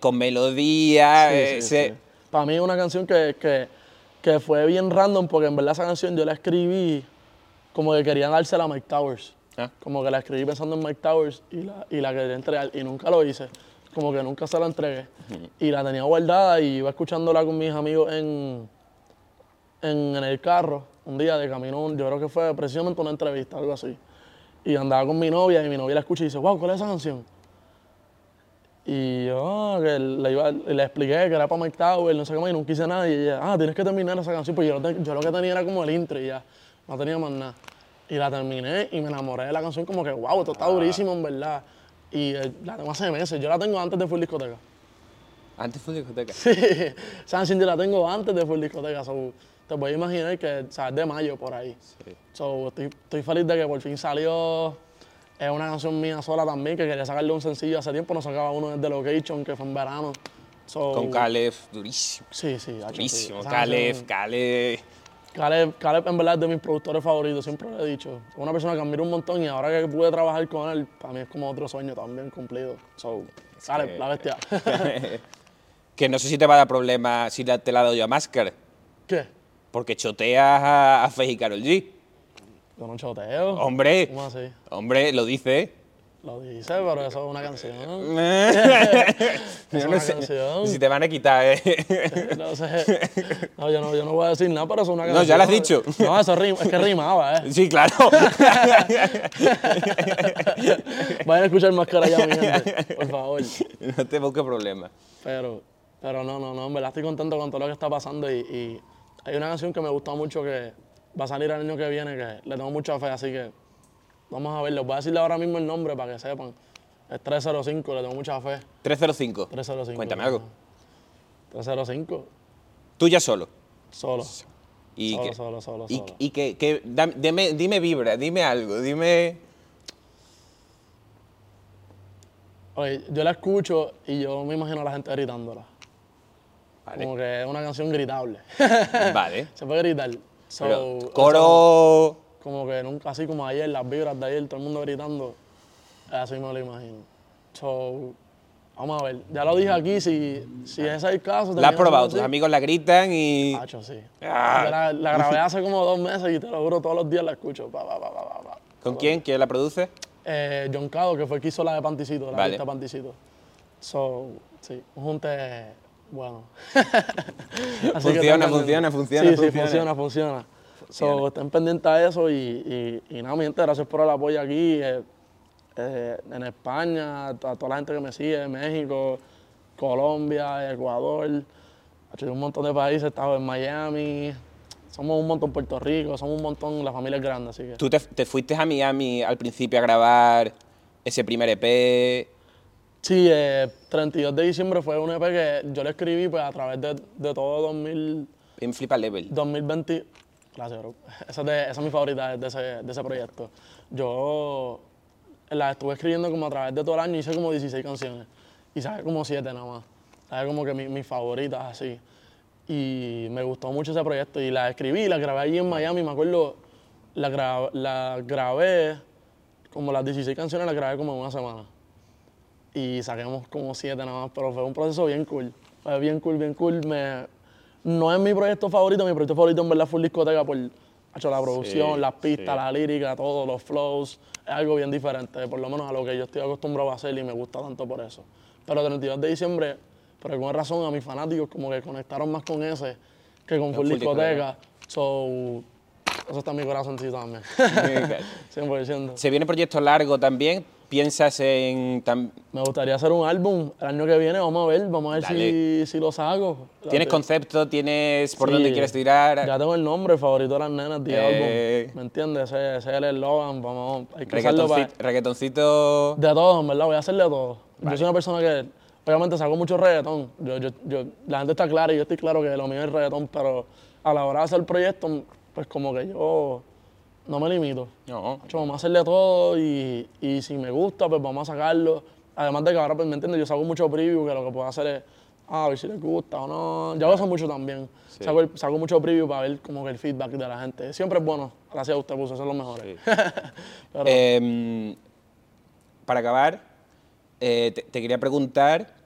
Speaker 1: con melodía.
Speaker 2: Sí,
Speaker 1: eh,
Speaker 2: sí, sí. Para mí es una canción que, que, que fue bien random porque en verdad esa canción yo la escribí como que quería dársela a Mike Towers.
Speaker 1: Ah.
Speaker 2: Como que la escribí pensando en Mike Towers y la, y la quería entregar y nunca lo hice. Como que nunca se la entregué. Y la tenía guardada y iba escuchándola con mis amigos en, en, en el carro un día de camino, yo creo que fue precisamente una entrevista, algo así. Y andaba con mi novia y mi novia la escucha y dice, wow, ¿cuál es esa canción? Y yo, ah, que le, iba- le expliqué que era para Mike Tower, no sé qué más, y nunca hice nada. Y ella, ah, tienes que terminar esa canción. Pues yo, yo lo que tenía era como el intro y ya, no tenía más nada. Y la terminé y me enamoré de la canción como que, wow, esto está durísimo en verdad. Y eh, la tengo hace meses, yo la tengo antes de Full Discoteca.
Speaker 1: Antes fue discoteca.
Speaker 2: Sí, yo la tengo antes de Full Discoteca. So, te puedes imaginar que o sea, es de mayo por ahí. So, estoy, estoy feliz de que por fin salió. Es una canción mía sola también, que quería sacarle un sencillo hace tiempo. No sacaba uno desde Location, que fue en verano. So,
Speaker 1: Con Caleb, durísimo.
Speaker 2: Sí, sí, sí.
Speaker 1: Durísimo. Caleb,
Speaker 2: canción-
Speaker 1: Caleb.
Speaker 2: Caleb, en verdad es de mis productores favoritos, siempre lo he dicho. Es una persona que admiro un montón y ahora que pude trabajar con él, para mí es como otro sueño también cumplido. So, Caleb,
Speaker 1: que-
Speaker 2: la bestia.
Speaker 1: Que no sé si te va a dar problema si te la yo a Masker.
Speaker 2: ¿Qué?
Speaker 1: Porque choteas a, a Faye y Karol G.
Speaker 2: Yo no choteo.
Speaker 1: Hombre,
Speaker 2: ¿Cómo así?
Speaker 1: hombre, lo dice.
Speaker 2: Lo dice, pero eso es una canción. Es
Speaker 1: no
Speaker 2: una
Speaker 1: sé
Speaker 2: canción.
Speaker 1: si te van a quitar, ¿eh?
Speaker 2: No sé. No, yo no, yo no voy a decir nada, pero eso es una
Speaker 1: No,
Speaker 2: canción.
Speaker 1: ya lo has dicho.
Speaker 2: No, eso rima, es que rimaba, ¿eh?
Speaker 1: Sí, claro.
Speaker 2: Vayan a escuchar Máscara ya, mi gente, por favor.
Speaker 1: No te busques problemas.
Speaker 2: Pero, pero no, no, no, en verdad estoy contento con todo lo que está pasando y, y hay una canción que me gusta mucho que va a salir el año que viene que le tengo mucha fe, así que vamos a verlo. Voy a decirle ahora mismo el nombre para que sepan. Es 305, le tengo mucha fe.
Speaker 1: 305.
Speaker 2: 305.
Speaker 1: Cuéntame algo.
Speaker 2: 305,
Speaker 1: Tú ya solo.
Speaker 2: solo.
Speaker 1: Y
Speaker 2: Solo,
Speaker 1: que,
Speaker 2: solo, solo,
Speaker 1: y,
Speaker 2: solo.
Speaker 1: y que, que dame- dime, vibra, dime algo, dime...
Speaker 2: Oye, yo la escucho y yo me imagino a la gente gritándola.
Speaker 1: Vale,
Speaker 2: Como que es una canción gritable.
Speaker 1: vale.
Speaker 2: Se puede gritar. So,
Speaker 1: Pero,
Speaker 2: eso-
Speaker 1: coro...
Speaker 2: como que nunca, así como ayer, las vibras de ayer, todo el mundo gritando, así me lo imagino. So, vamos a ver. Ya lo dije aquí, si, si ese es el caso.
Speaker 1: La has probado, tus amigos la gritan y...
Speaker 2: Hacho, sí.
Speaker 1: Ah.
Speaker 2: La, la grabé hace como dos meses y te lo juro, todos los días la escucho. Pa, pa, pa.
Speaker 1: ¿Con quién? ¿Quién la produce?
Speaker 2: Eh, John Cado, que fue el que hizo la de Panticito, la
Speaker 1: Vale.
Speaker 2: lista Panticito. So, sí, un junte bueno. Así
Speaker 1: Funciona, funciona, funciona,
Speaker 2: Sí,
Speaker 1: funciona.
Speaker 2: sí, funciona, funciona. So, estén pendientes a eso y, y, y nada, mi gente, gracias por el apoyo aquí. eh, eh, en España, a toda la gente que me sigue, México, Colombia, Ecuador, un montón de países, he estado en Miami, somos un montón Puerto Rico, somos un montón, la familia es grande, así que.
Speaker 1: Tú te, te fuiste a Miami al principio a grabar ese primer EP.
Speaker 2: Sí, eh, 32 de diciembre fue un EP que yo le escribí pues, a través de, de todo 2000,
Speaker 1: En Flipa Level.
Speaker 2: 2020. Gracias, bro. Esa es, de- esa es mi favorita de ese, de ese proyecto. Yo la estuve escribiendo como a través de todo el año, hice como 16 canciones. Y saqué como 7 nada más. Saqué como que mi- mis favoritas así. Y me gustó mucho ese proyecto. Y la escribí, la grabé allí en Miami. Me acuerdo, la, gra- la grabé, como las 16 canciones las grabé como en una semana y saquemos como siete nada más, pero fue un proceso bien cool. Fue bien cool, bien cool. Me, no es mi proyecto favorito, mi proyecto favorito en verdad fue discoteca por hecho, la producción,
Speaker 1: Sí,
Speaker 2: las pistas,
Speaker 1: sí.
Speaker 2: la lírica, todo, los flows. Es algo bien diferente, por lo menos a lo que yo estoy acostumbrado a hacer y me gusta tanto por eso. Pero el 32 de diciembre, por alguna razón, a mis fanáticos como que conectaron más con ese que con full
Speaker 1: Full
Speaker 2: discoteca. So, eso está en mi corazoncito también. 100%.
Speaker 1: Se viene proyecto largo también. ¿Piensas en... tam-
Speaker 2: Me gustaría hacer un álbum el año que viene, vamos a ver, vamos a ver si, si lo saco.
Speaker 1: ¿Tienes concepto? ¿Tienes por
Speaker 2: Sí,
Speaker 1: dónde quieres tirar?
Speaker 2: Ya tengo el nombre, favorito de las nenas, The
Speaker 1: Eh.
Speaker 2: Album. ¿Me entiendes? Ese, ese es el eslogan, vamos, hay que para...
Speaker 1: Reggaetoncito.
Speaker 2: De todo, en verdad, voy a hacer de todo. Yo soy una persona que, obviamente, saco mucho reggaetón. Yo, yo, yo, la gente está clara y yo estoy claro que lo mío es reggaetón, pero a la hora de hacer el proyecto, pues como que yo no me limito.
Speaker 1: No.
Speaker 2: Hacho, vamos a hacerle todo y, y si me gusta, pues vamos a sacarlo. Además de que ahora, pues, ¿me entiendes? Yo saco mucho preview, que lo que puedo hacer es, ah, a ver si les gusta o no. Yo hago eso mucho también. Saco, el- saco mucho preview para ver como que el feedback de la gente. Siempre es bueno. Gracias a usted, puso, eso es lo mejor. Pero,
Speaker 1: Em, para acabar, eh, te, te quería preguntar...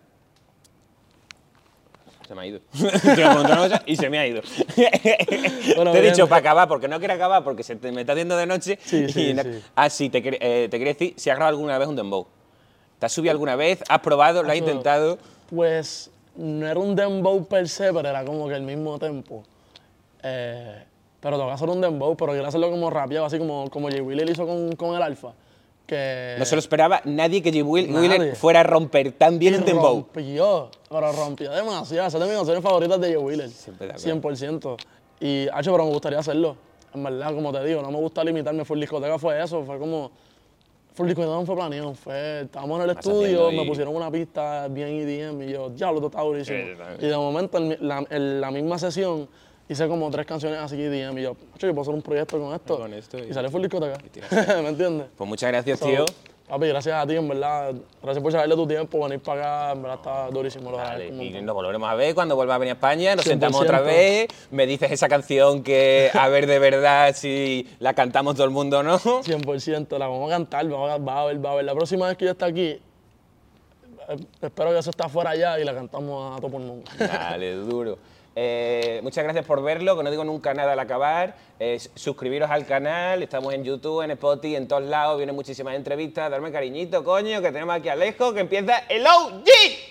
Speaker 1: Se me ha ido. Y se me ha ido.
Speaker 2: Bueno,
Speaker 1: te he dicho para acabar, porque no quiero acabar, porque se te- me está haciendo de noche.
Speaker 2: Sí,
Speaker 1: y
Speaker 2: sí,
Speaker 1: na-
Speaker 2: sí.
Speaker 1: Ah, sí, te, eh, te quería decir si has grabado alguna vez un dembow. ¿Te has subido alguna vez? ¿Has probado? ¿Lo has
Speaker 2: Hacho,
Speaker 1: intentado?
Speaker 2: Pues no era un dembow per se, pero era como que el mismo tempo. Eh, pero tengo que hacer un dembow, pero quiero hacerlo como rapeado, así como, como J. Wheeler hizo con, con el Alfa. Que
Speaker 1: No se lo esperaba nadie que J. Will-
Speaker 2: Nadie.
Speaker 1: Wheeler fuera a romper tan bien un dembow.
Speaker 2: Rompió, pero rompió demasiado. Esa es de mis canciones favoritas de Joe Wheeler.
Speaker 1: Siempre de acuerdo.
Speaker 2: 100%. Y, hacho, pero me gustaría hacerlo. En verdad, como te digo, no me gusta limitarme. Full discoteca fue eso, fue como... Full discoteca no fue planeado, fue... Estábamos en el estudio, me pusieron una pista bien EDM y yo, diablo, esto está durísimo.
Speaker 1: Sí,
Speaker 2: y de momento, en, la, en la misma sesión, hice como tres canciones así EDM y yo, yo puedo hacer un proyecto con esto.
Speaker 1: Con esto y-
Speaker 2: y sale full discoteca. ¿Me entiendes?
Speaker 1: Pues muchas gracias,
Speaker 2: So,
Speaker 1: tío.
Speaker 2: Papi, gracias a ti, en verdad. Gracias por sacarle tu tiempo, venir para acá. En verdad está durísimo. Lo un
Speaker 1: y nos volveremos a ver cuando vuelva a venir a España, nos
Speaker 2: 100%.
Speaker 1: sentamos otra vez, me dices esa canción que a ver de verdad si la cantamos todo el mundo o no.
Speaker 2: 100%, la vamos a cantar, vamos a, va a ver, va a ver. La próxima vez que yo esté aquí, eh, espero que eso esté afuera ya y la cantamos a todo por nunca.
Speaker 1: Dale, duro. Eh, muchas gracias por verlo, que no digo nunca nada al acabar. Suscribiros al canal, estamos en YouTube, en Spotify, en todos lados, vienen muchísimas entrevistas. Darme cariñito, coño, que tenemos aquí Alejo, que empieza el OG.